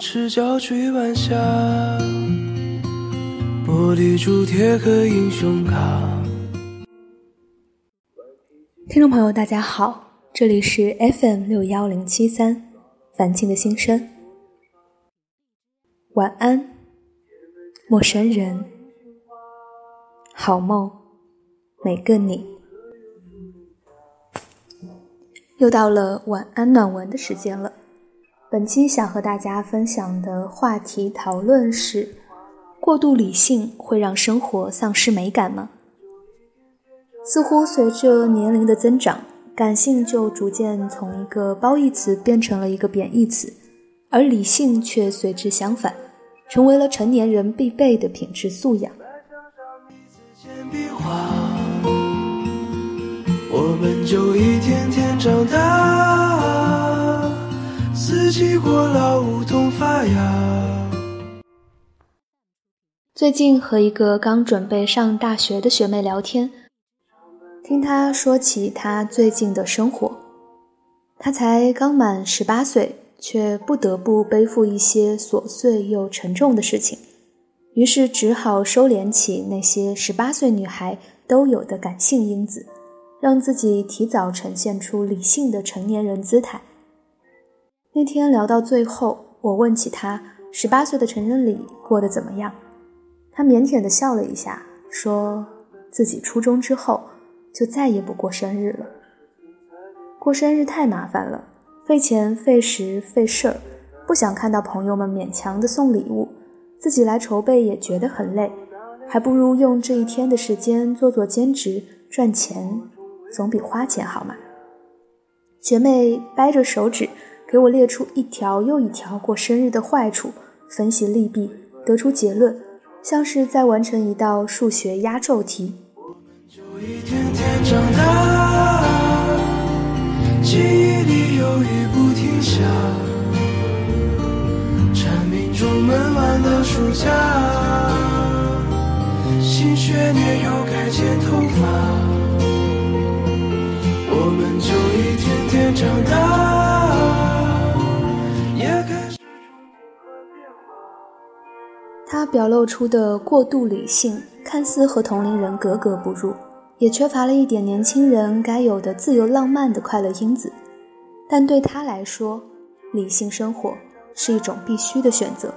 赤脚追晚霞，玻璃珠贴个英雄卡。听众朋友，大家好，这里是 FM 六幺零七三，凡青的心声。晚安，陌生人，好梦，每个你。又到了晚安暖文的时间了。本期想和大家分享的话题讨论是：过度理性会让生活丧失美感吗？似乎随着年龄的增长，感性就逐渐从一个褒义词变成了一个贬义词，而理性却随之相反，成为了成年人必备的品质素养。我们就一天天长大。过老，梧桐发芽。最近和一个刚准备上大学的学妹聊天，听她说起她最近的生活。她才刚满十八岁，却不得不背负一些琐碎又沉重的事情，于是只好收敛起那些十八岁女孩都有的感性因子，让自己提早呈现出理性的成年人姿态。那天聊到最后，我问起他十八岁的成人礼过得怎么样，他腼腆地笑了一下，说自己初中之后就再也不过生日了。过生日太麻烦了，费钱费时费事儿，不想看到朋友们勉强的送礼物，自己来筹备也觉得很累，还不如用这一天的时间做做兼职赚钱，总比花钱好嘛。学妹掰着手指。给我列出一条又一条过生日的坏处，分析利弊，得出结论，像是在完成一道数学压轴题。我们就一天天长大记忆里有雨不停下，蝉鸣中闷完的暑假，新学年又该剪头发，我们就一天天长大。他表露出的过度理性，看似和同龄人格格不入，也缺乏了一点年轻人该有的自由浪漫的快乐因子。但对他来说，理性生活是一种必须的选择。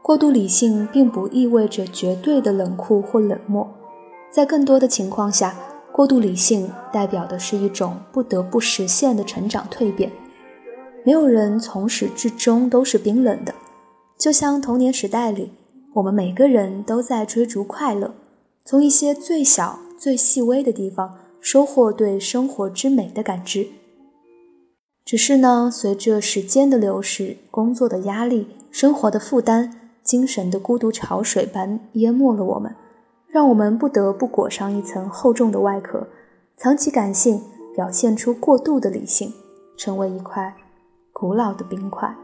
过度理性并不意味着绝对的冷酷或冷漠，在更多的情况下，过度理性代表的是一种不得不实现的成长蜕变。没有人从始至终都是冰冷的。就像童年时代里，我们每个人都在追逐快乐，从一些最小、最细微的地方收获对生活之美的感知。只是呢，随着时间的流逝，工作的压力、生活的负担、精神的孤独潮水般淹没了我们，让我们不得不裹上一层厚重的外壳，藏起感性，表现出过度的理性，成为一块古老的冰块。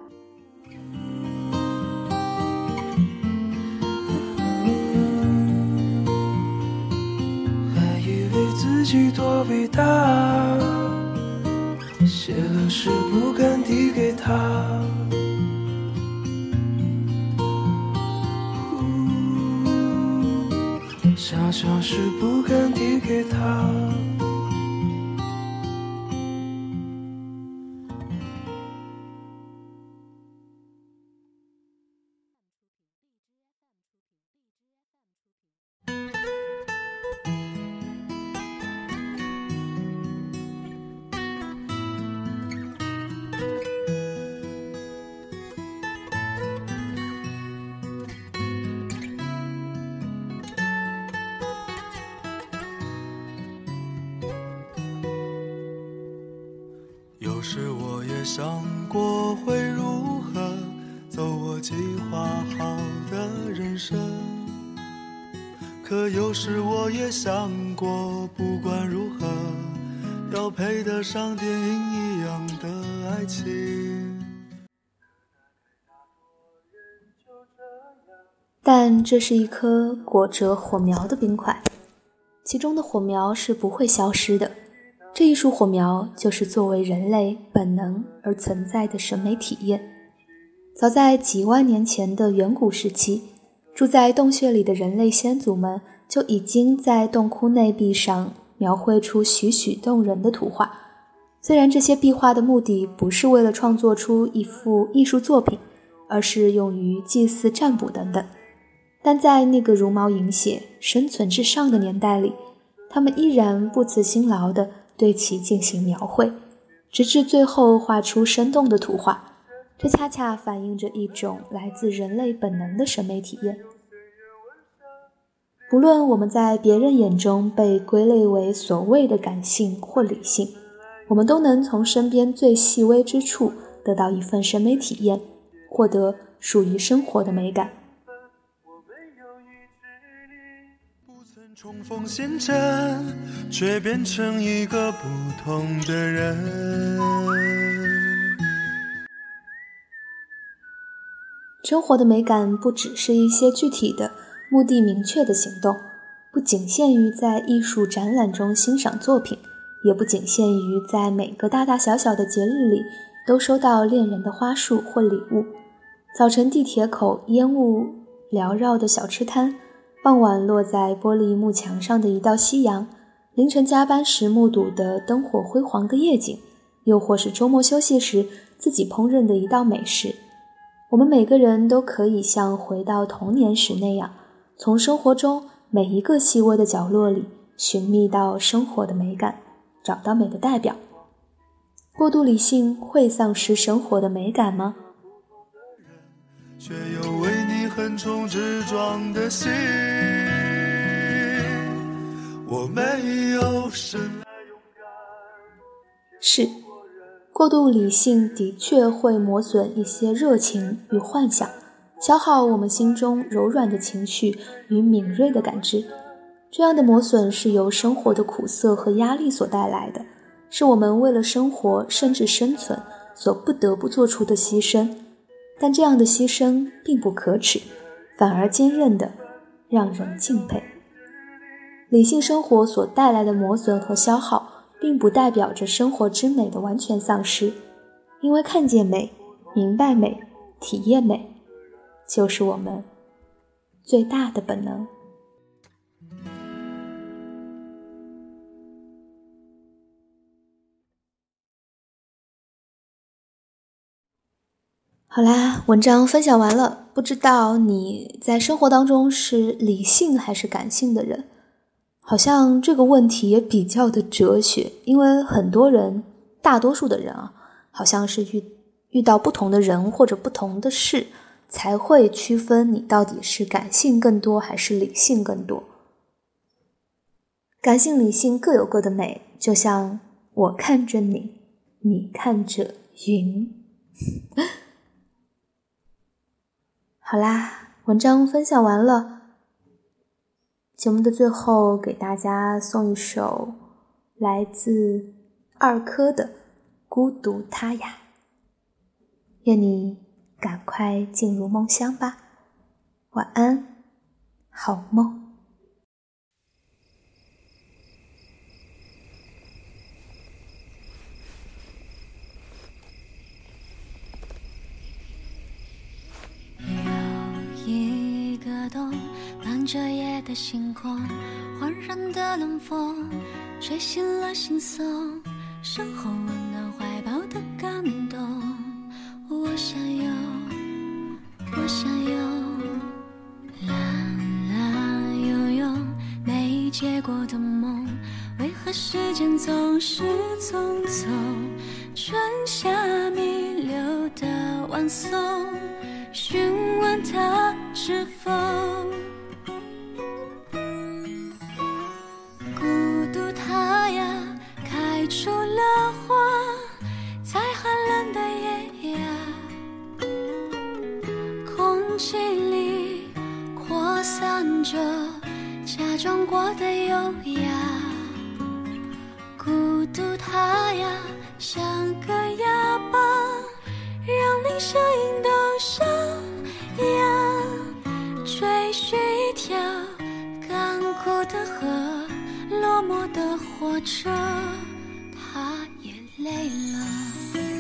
己多伟大，写了诗不敢递给他，想想是不敢递给他。时我也想过会如何走我计划好的人生，可有时我也想过，不管如何，要配得上电影一样的爱情。但这是一颗裹着火苗的冰块，其中的火苗是不会消失的。这一束火苗，就是作为人类本能而存在的审美体验，早在几万年前的远古时期，住在洞穴里的人类先祖们就已经在洞窟内壁上描绘出栩栩动人的图画。虽然这些壁画的目的不是为了创作出一幅艺术作品，而是用于祭祀、占卜等等，但在那个茹毛饮血、生存至上的年代里，他们依然不辞辛劳地对其进行描绘，直至最后画出生动的图画。这恰恰反映着一种来自人类本能的审美体验。不论我们在别人眼中被归类为所谓的感性或理性。我们都能从身边最细微之处得到一份审美体验，获得属于生活的美感。重逢星辰，却变成一个不同的人。生活的美感不只是一些具体的、目的明确的行动，不仅限于在艺术展览中欣赏作品。也不仅限于在每个大大小小的节日里都收到恋人的花束或礼物。早晨地铁口烟雾缭绕的小吃摊，傍晚落在玻璃幕墙上的一道夕阳，凌晨加班时目睹的灯火辉煌的夜景，又或是周末休息时自己烹饪的一道美食，我们每个人都可以像回到童年时那样，从生活中每一个细微的角落里寻觅到生活的美感。找到美的代表，过度理性会丧失生活的美感吗？横冲直撞的心。我没有什是，过度理性的确会磨损一些热情与幻想，消耗我们心中柔软的情绪与敏锐的感知。这样的磨损是由生活的苦涩和压力所带来的，是我们为了生活甚至生存所不得不做出的牺牲。但这样的牺牲并不可耻，反而坚韧的让人敬佩。理性生活所带来的磨损和消耗，并不代表着生活之美的完全丧失，因为看见美、明白美、体验美，就是我们最大的本能。好啦，文章分享完了。不知道你在生活当中是理性还是感性的人？好像这个问题也比较的哲学，因为很多人，大多数的人啊，好像是遇遇到不同的人或者不同的事，才会区分你到底是感性更多还是理性更多。感性、理性各有各的美，就像我看着你，你看着云。好啦，文章分享完了。节目的最后，给大家送一首来自二珂的《孤独他呀》，愿你赶快进入梦乡吧，晚安，好梦。的星空，缓然的冷风，吹醒了心松，身后温暖怀抱的感动。我想有，我想有，蓝蓝悠悠没结果的梦，为何时间总是匆匆？春夏弥留的晚松，询问他是否？是一条干枯的河，落寞的火车，它也累了。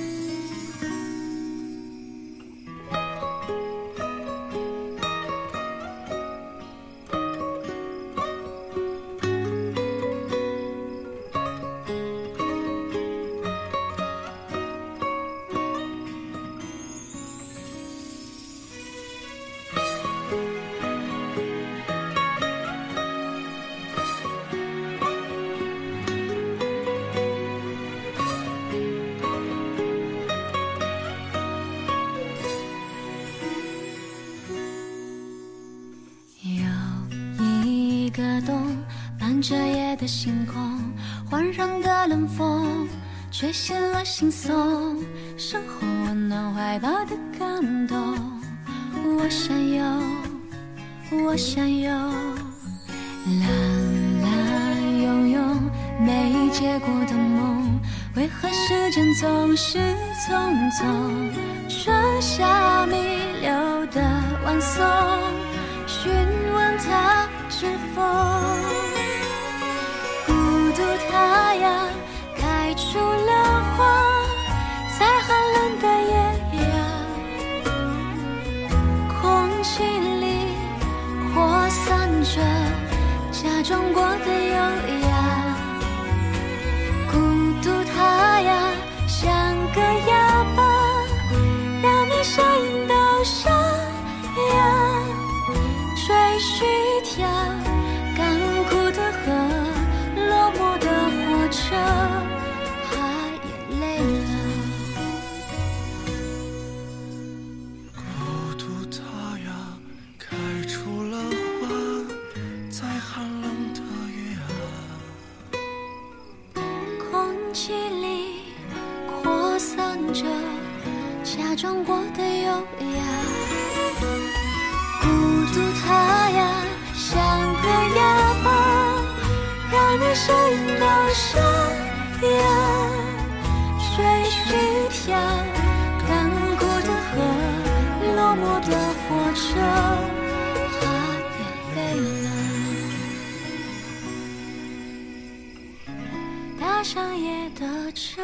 这夜的星空，环绕的冷风，吹醒了心松，身后温暖怀抱的感动。我想有，我想有，蓝蓝涌涌没结果的梦，为何时间总是匆匆？春夏弥留的晚松，询问他知否？着假装过的优雅。孤独它呀，像个哑巴，让你声音都沙哑。水须条，干枯的河，落寞的火车，它也累了。搭上夜的车，